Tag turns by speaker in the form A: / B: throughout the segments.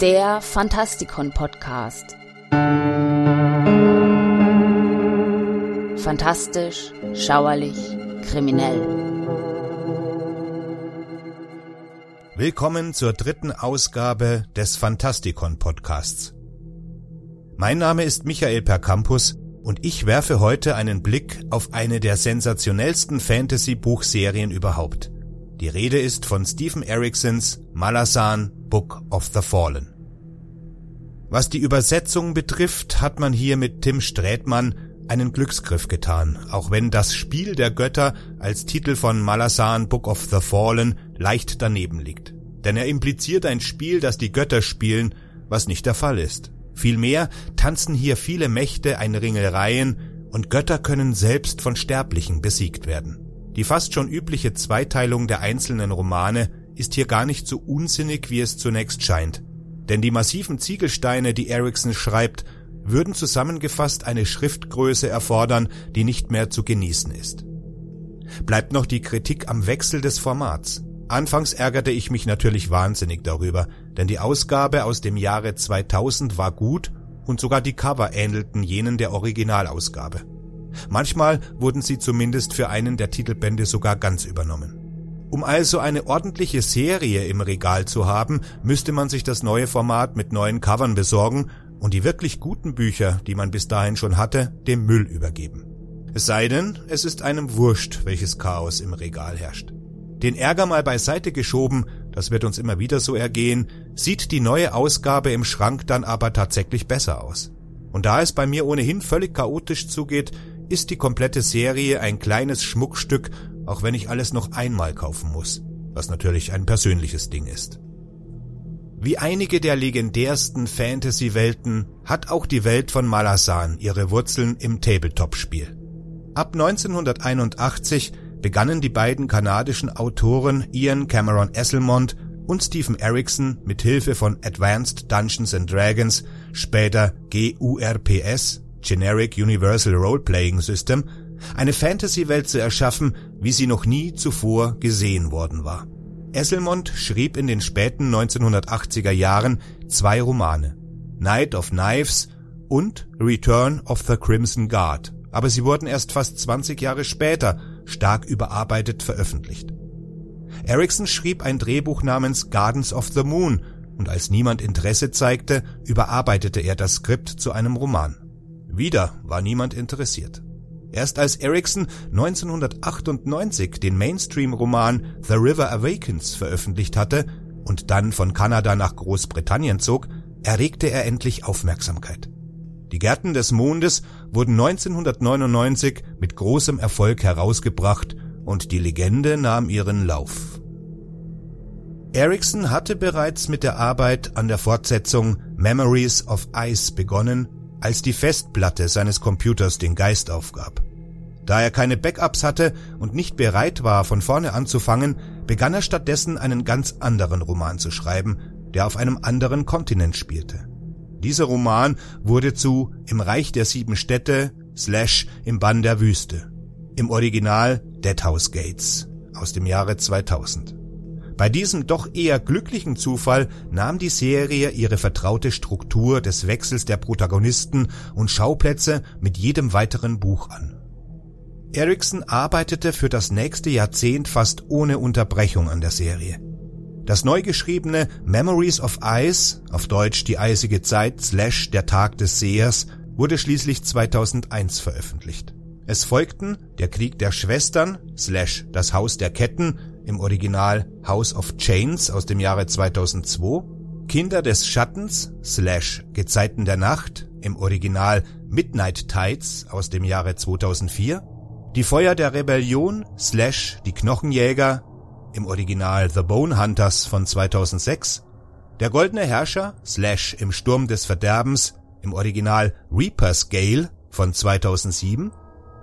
A: Der Fantastikon Podcast. Fantastisch, schauerlich, kriminell.
B: Willkommen zur dritten Ausgabe des Fantastikon Podcasts. Mein Name ist Michael Percampus und ich werfe heute einen Blick auf eine der sensationellsten Fantasy-Buchserien überhaupt. Die Rede ist von Stephen Ericksons Malazan Book of the Fallen. Was die Übersetzung betrifft, hat man hier mit Tim Strätmann einen Glücksgriff getan, auch wenn das Spiel der Götter als Titel von Malazan Book of the Fallen leicht daneben liegt. Denn er impliziert ein Spiel, das die Götter spielen, was nicht der Fall ist. Vielmehr tanzen hier viele Mächte ein Ringelreihen und Götter können selbst von Sterblichen besiegt werden. Die fast schon übliche Zweiteilung der einzelnen Romane ist hier gar nicht so unsinnig, wie es zunächst scheint. Denn die massiven Ziegelsteine, die Erickson schreibt, würden zusammengefasst eine Schriftgröße erfordern, die nicht mehr zu genießen ist. Bleibt noch die Kritik am Wechsel des Formats. Anfangs ärgerte ich mich natürlich wahnsinnig darüber, denn die Ausgabe aus dem Jahre 2000 war gut und sogar die Cover ähnelten jenen der Originalausgabe. Manchmal wurden sie zumindest für einen der Titelbände sogar ganz übernommen. Um also eine ordentliche Serie im Regal zu haben, müsste man sich das neue Format mit neuen Covern besorgen und die wirklich guten Bücher, die man bis dahin schon hatte, dem Müll übergeben. Es sei denn, es ist einem wurscht, welches Chaos im Regal herrscht. Den Ärger mal beiseite geschoben, das wird uns immer wieder so ergehen, sieht die neue Ausgabe im Schrank dann aber tatsächlich besser aus. Und da es bei mir ohnehin völlig chaotisch zugeht, ist die komplette Serie ein kleines Schmuckstück, auch wenn ich alles noch einmal kaufen muss, was natürlich ein persönliches Ding ist. Wie einige der legendärsten Fantasy-Welten hat auch die Welt von Malazan ihre Wurzeln im Tabletop-Spiel. Ab 1981 begannen die beiden kanadischen Autoren Ian Cameron Esselmont und Stephen Erickson mit Hilfe von Advanced Dungeons and Dragons, später GURPS, Generic Universal Role Playing System, eine Fantasy-Welt zu erschaffen, wie sie noch nie zuvor gesehen worden war. Esselmont schrieb in den späten 1980er Jahren zwei Romane, Night of Knives und Return of the Crimson Guard, aber sie wurden erst fast 20 Jahre später stark überarbeitet veröffentlicht. Erickson schrieb ein Drehbuch namens Gardens of the Moon und als niemand Interesse zeigte, überarbeitete er das Skript zu einem Roman. Wieder war niemand interessiert. Erst als Erickson 1998 den Mainstream-Roman The River Awakens veröffentlicht hatte und dann von Kanada nach Großbritannien zog, erregte er endlich Aufmerksamkeit. Die Gärten des Mondes wurden 1999 mit großem Erfolg herausgebracht und die Legende nahm ihren Lauf. Ericsson hatte bereits mit der Arbeit an der Fortsetzung Memories of Ice begonnen, als die Festplatte seines Computers den Geist aufgab. Da er keine Backups hatte und nicht bereit war, von vorne anzufangen, begann er stattdessen einen ganz anderen Roman zu schreiben, der auf einem anderen Kontinent spielte. Dieser Roman wurde zu Im Reich der sieben Städte slash Im Bann der Wüste. Im Original Deadhouse Gates aus dem Jahre 2000. Bei diesem doch eher glücklichen Zufall nahm die Serie ihre vertraute Struktur des Wechsels der Protagonisten und Schauplätze mit jedem weiteren Buch an. Erickson arbeitete für das nächste Jahrzehnt fast ohne Unterbrechung an der Serie. Das neu geschriebene Memories of Ice, auf Deutsch die eisige Zeit slash der Tag des Sehers, wurde schließlich 2001 veröffentlicht. Es folgten Der Krieg der Schwestern slash Das Haus der Ketten, im Original House of Chains aus dem Jahre 2002, Kinder des Schattens slash Gezeiten der Nacht, im Original Midnight Tides aus dem Jahre 2004, Die Feuer der Rebellion slash Die Knochenjäger im Original The Bone Hunters von 2006, Der Goldene Herrscher slash Im Sturm des Verderbens im Original Reaper's Gale von 2007,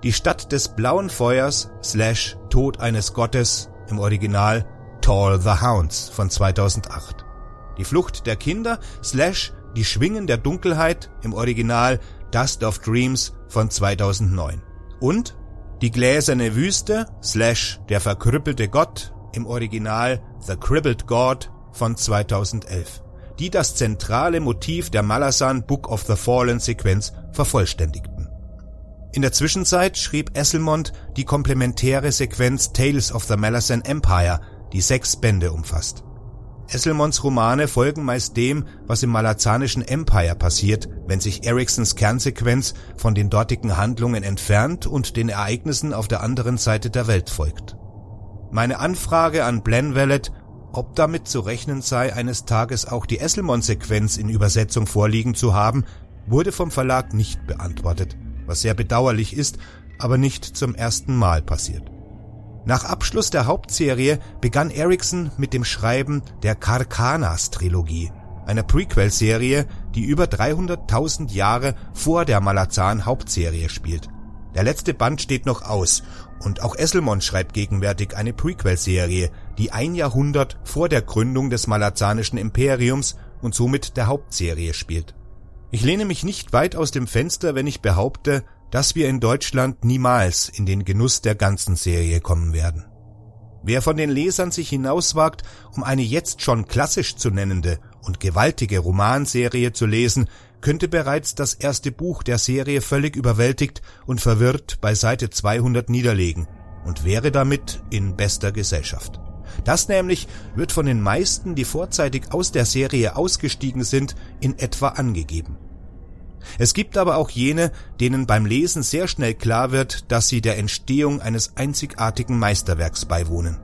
B: Die Stadt des blauen Feuers slash Tod eines Gottes im Original Tall the Hounds von 2008, Die Flucht der Kinder slash Die Schwingen der Dunkelheit im Original Dust of Dreams von 2009 und Die gläserne Wüste slash Der verkrüppelte Gott im Original The Crippled God von 2011, die das zentrale Motiv der Malazan Book of the Fallen Sequenz vervollständigten. In der Zwischenzeit schrieb Esselmond die komplementäre Sequenz Tales of the Malazan Empire, die sechs Bände umfasst. Esselmonds Romane folgen meist dem, was im malazanischen Empire passiert, wenn sich Eriksons Kernsequenz von den dortigen Handlungen entfernt und den Ereignissen auf der anderen Seite der Welt folgt. Meine Anfrage an Blenvalet, ob damit zu rechnen sei, eines Tages auch die Esselmond-Sequenz in Übersetzung vorliegen zu haben, wurde vom Verlag nicht beantwortet, was sehr bedauerlich ist, aber nicht zum ersten Mal passiert. Nach Abschluss der Hauptserie begann Erickson mit dem Schreiben der Karkanas-Trilogie, einer Prequel-Serie, die über 300.000 Jahre vor der Malazan-Hauptserie spielt. Der letzte Band steht noch aus und auch Esselmond schreibt gegenwärtig eine Prequel-Serie, die ein Jahrhundert vor der Gründung des malazanischen Imperiums und somit der Hauptserie spielt. Ich lehne mich nicht weit aus dem Fenster, wenn ich behaupte, dass wir in Deutschland niemals in den Genuss der ganzen Serie kommen werden. Wer von den Lesern sich hinauswagt, um eine jetzt schon klassisch zu nennende und gewaltige Romanserie zu lesen, könnte bereits das erste Buch der Serie völlig überwältigt und verwirrt bei Seite 200 niederlegen und wäre damit in bester Gesellschaft. Das nämlich wird von den meisten, die vorzeitig aus der Serie ausgestiegen sind, in etwa angegeben. Es gibt aber auch jene, denen beim Lesen sehr schnell klar wird, dass sie der Entstehung eines einzigartigen Meisterwerks beiwohnen.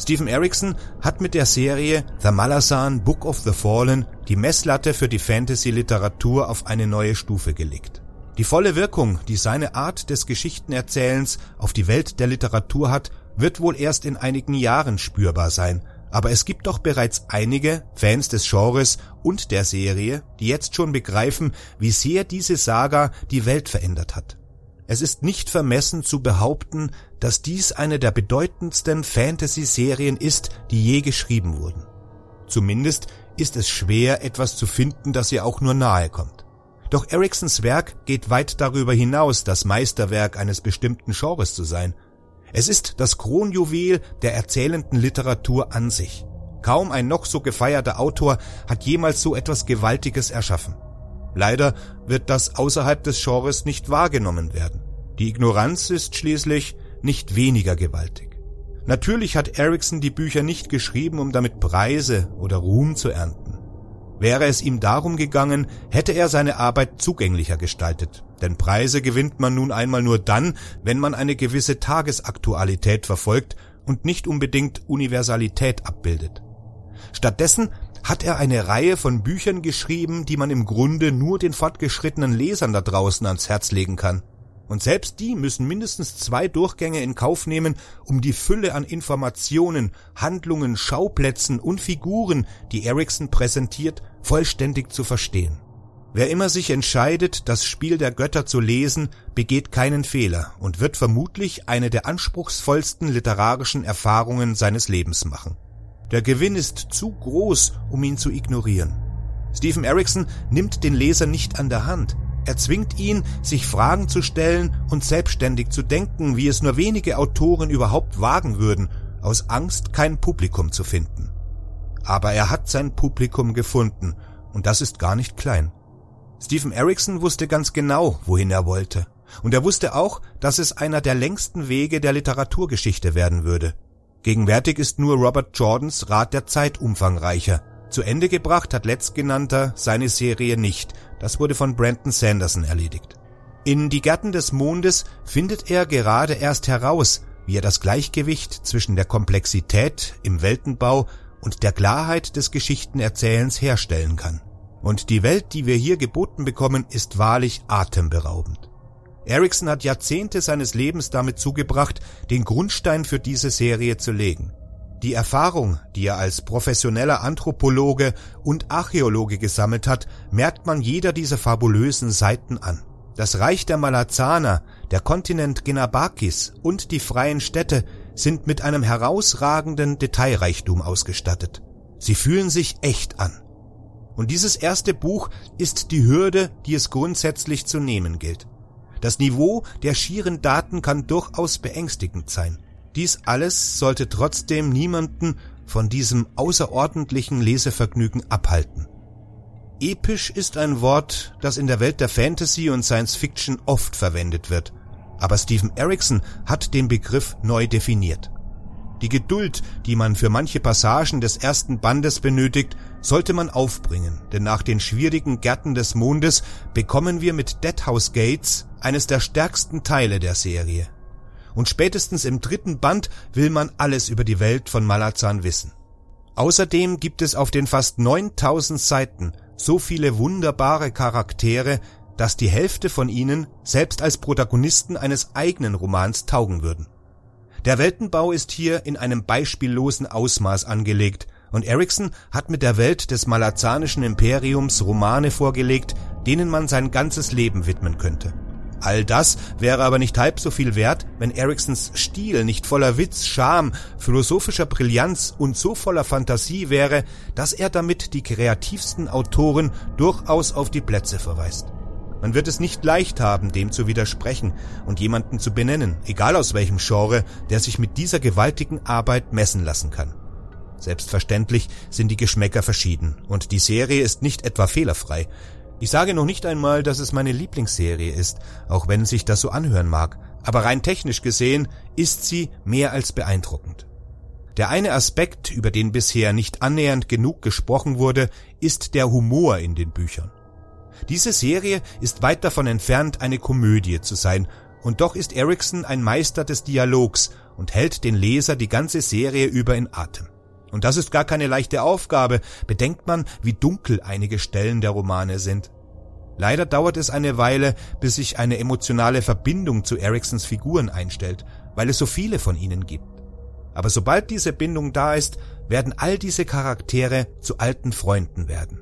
B: Stephen Erickson hat mit der Serie The Malazan Book of the Fallen die Messlatte für die Fantasy-Literatur auf eine neue Stufe gelegt. Die volle Wirkung, die seine Art des Geschichtenerzählens auf die Welt der Literatur hat, wird wohl erst in einigen Jahren spürbar sein, aber es gibt doch bereits einige Fans des Genres und der Serie, die jetzt schon begreifen, wie sehr diese Saga die Welt verändert hat. Es ist nicht vermessen zu behaupten, dass dies eine der bedeutendsten Fantasy-Serien ist, die je geschrieben wurden. Zumindest ist es schwer, etwas zu finden, das ihr auch nur nahe kommt. Doch Ericksons Werk geht weit darüber hinaus, das Meisterwerk eines bestimmten Genres zu sein – es ist das Kronjuwel der erzählenden Literatur an sich. Kaum ein noch so gefeierter Autor hat jemals so etwas Gewaltiges erschaffen. Leider wird das außerhalb des Genres nicht wahrgenommen werden. Die Ignoranz ist schließlich nicht weniger gewaltig. Natürlich hat Erickson die Bücher nicht geschrieben, um damit Preise oder Ruhm zu ernten. Wäre es ihm darum gegangen, hätte er seine Arbeit zugänglicher gestaltet. Denn Preise gewinnt man nun einmal nur dann, wenn man eine gewisse Tagesaktualität verfolgt und nicht unbedingt Universalität abbildet. Stattdessen hat er eine Reihe von Büchern geschrieben, die man im Grunde nur den fortgeschrittenen Lesern da draußen ans Herz legen kann. Und selbst die müssen mindestens zwei Durchgänge in Kauf nehmen, um die Fülle an Informationen, Handlungen, Schauplätzen und Figuren, die Erickson präsentiert, vollständig zu verstehen. Wer immer sich entscheidet, das Spiel der Götter zu lesen, begeht keinen Fehler und wird vermutlich eine der anspruchsvollsten literarischen Erfahrungen seines Lebens machen. Der Gewinn ist zu groß, um ihn zu ignorieren. Stephen Erickson nimmt den Leser nicht an der Hand, er zwingt ihn, sich Fragen zu stellen und selbstständig zu denken, wie es nur wenige Autoren überhaupt wagen würden, aus Angst kein Publikum zu finden. Aber er hat sein Publikum gefunden, und das ist gar nicht klein. Stephen Erickson wusste ganz genau, wohin er wollte. Und er wusste auch, dass es einer der längsten Wege der Literaturgeschichte werden würde. Gegenwärtig ist nur Robert Jordans Rat der Zeit umfangreicher. Zu Ende gebracht hat letztgenannter seine Serie nicht, das wurde von Brandon Sanderson erledigt. In Die Gärten des Mondes findet er gerade erst heraus, wie er das Gleichgewicht zwischen der Komplexität im Weltenbau und der Klarheit des Geschichtenerzählens herstellen kann. Und die Welt, die wir hier geboten bekommen, ist wahrlich atemberaubend. Erickson hat Jahrzehnte seines Lebens damit zugebracht, den Grundstein für diese Serie zu legen. Die Erfahrung, die er als professioneller Anthropologe und Archäologe gesammelt hat, merkt man jeder dieser fabulösen Seiten an. Das Reich der Malazaner, der Kontinent Genabakis und die freien Städte sind mit einem herausragenden Detailreichtum ausgestattet. Sie fühlen sich echt an. Und dieses erste Buch ist die Hürde, die es grundsätzlich zu nehmen gilt. Das Niveau der schieren Daten kann durchaus beängstigend sein. Dies alles sollte trotzdem niemanden von diesem außerordentlichen Lesevergnügen abhalten. Episch ist ein Wort, das in der Welt der Fantasy und Science Fiction oft verwendet wird, aber Stephen Erickson hat den Begriff neu definiert. Die Geduld, die man für manche Passagen des ersten Bandes benötigt, sollte man aufbringen, denn nach den schwierigen Gärten des Mondes bekommen wir mit Deadhouse Gates eines der stärksten Teile der Serie. Und spätestens im dritten Band will man alles über die Welt von Malazan wissen. Außerdem gibt es auf den fast 9000 Seiten so viele wunderbare Charaktere, dass die Hälfte von ihnen selbst als Protagonisten eines eigenen Romans taugen würden. Der Weltenbau ist hier in einem beispiellosen Ausmaß angelegt, und Erickson hat mit der Welt des malazanischen Imperiums Romane vorgelegt, denen man sein ganzes Leben widmen könnte. All das wäre aber nicht halb so viel wert, wenn Ericksons Stil nicht voller Witz, Charme, philosophischer Brillanz und so voller Fantasie wäre, dass er damit die kreativsten Autoren durchaus auf die Plätze verweist. Man wird es nicht leicht haben, dem zu widersprechen und jemanden zu benennen, egal aus welchem Genre, der sich mit dieser gewaltigen Arbeit messen lassen kann. Selbstverständlich sind die Geschmäcker verschieden und die Serie ist nicht etwa fehlerfrei. Ich sage noch nicht einmal, dass es meine Lieblingsserie ist, auch wenn sich das so anhören mag, aber rein technisch gesehen ist sie mehr als beeindruckend. Der eine Aspekt, über den bisher nicht annähernd genug gesprochen wurde, ist der Humor in den Büchern. Diese Serie ist weit davon entfernt, eine Komödie zu sein, und doch ist Erickson ein Meister des Dialogs und hält den Leser die ganze Serie über in Atem. Und das ist gar keine leichte Aufgabe, bedenkt man, wie dunkel einige Stellen der Romane sind. Leider dauert es eine Weile, bis sich eine emotionale Verbindung zu Ericksons Figuren einstellt, weil es so viele von ihnen gibt. Aber sobald diese Bindung da ist, werden all diese Charaktere zu alten Freunden werden.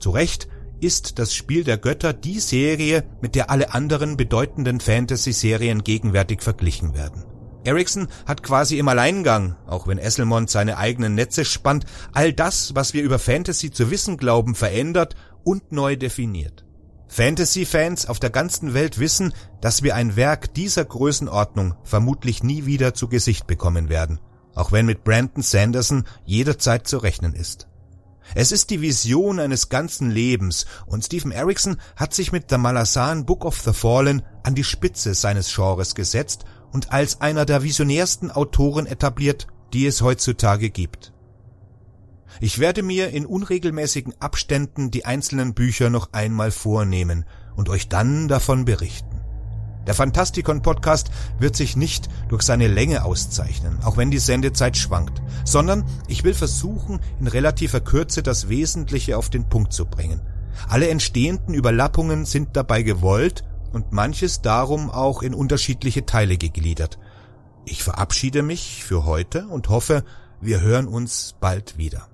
B: Zu Recht ist das Spiel der Götter die Serie, mit der alle anderen bedeutenden Fantasy-Serien gegenwärtig verglichen werden. Ericsson hat quasi im Alleingang, auch wenn Esselmond seine eigenen Netze spannt, all das, was wir über Fantasy zu wissen glauben, verändert und neu definiert. Fantasy-Fans auf der ganzen Welt wissen, dass wir ein Werk dieser Größenordnung vermutlich nie wieder zu Gesicht bekommen werden, auch wenn mit Brandon Sanderson jederzeit zu rechnen ist. Es ist die Vision eines ganzen Lebens und Stephen Erickson hat sich mit The Malazan Book of the Fallen an die Spitze seines Genres gesetzt und als einer der visionärsten Autoren etabliert, die es heutzutage gibt. Ich werde mir in unregelmäßigen Abständen die einzelnen Bücher noch einmal vornehmen und euch dann davon berichten. Der Fantastikon Podcast wird sich nicht durch seine Länge auszeichnen, auch wenn die Sendezeit schwankt, sondern ich will versuchen, in relativer Kürze das Wesentliche auf den Punkt zu bringen. Alle entstehenden Überlappungen sind dabei gewollt und manches darum auch in unterschiedliche Teile gegliedert. Ich verabschiede mich für heute und hoffe, wir hören uns bald wieder.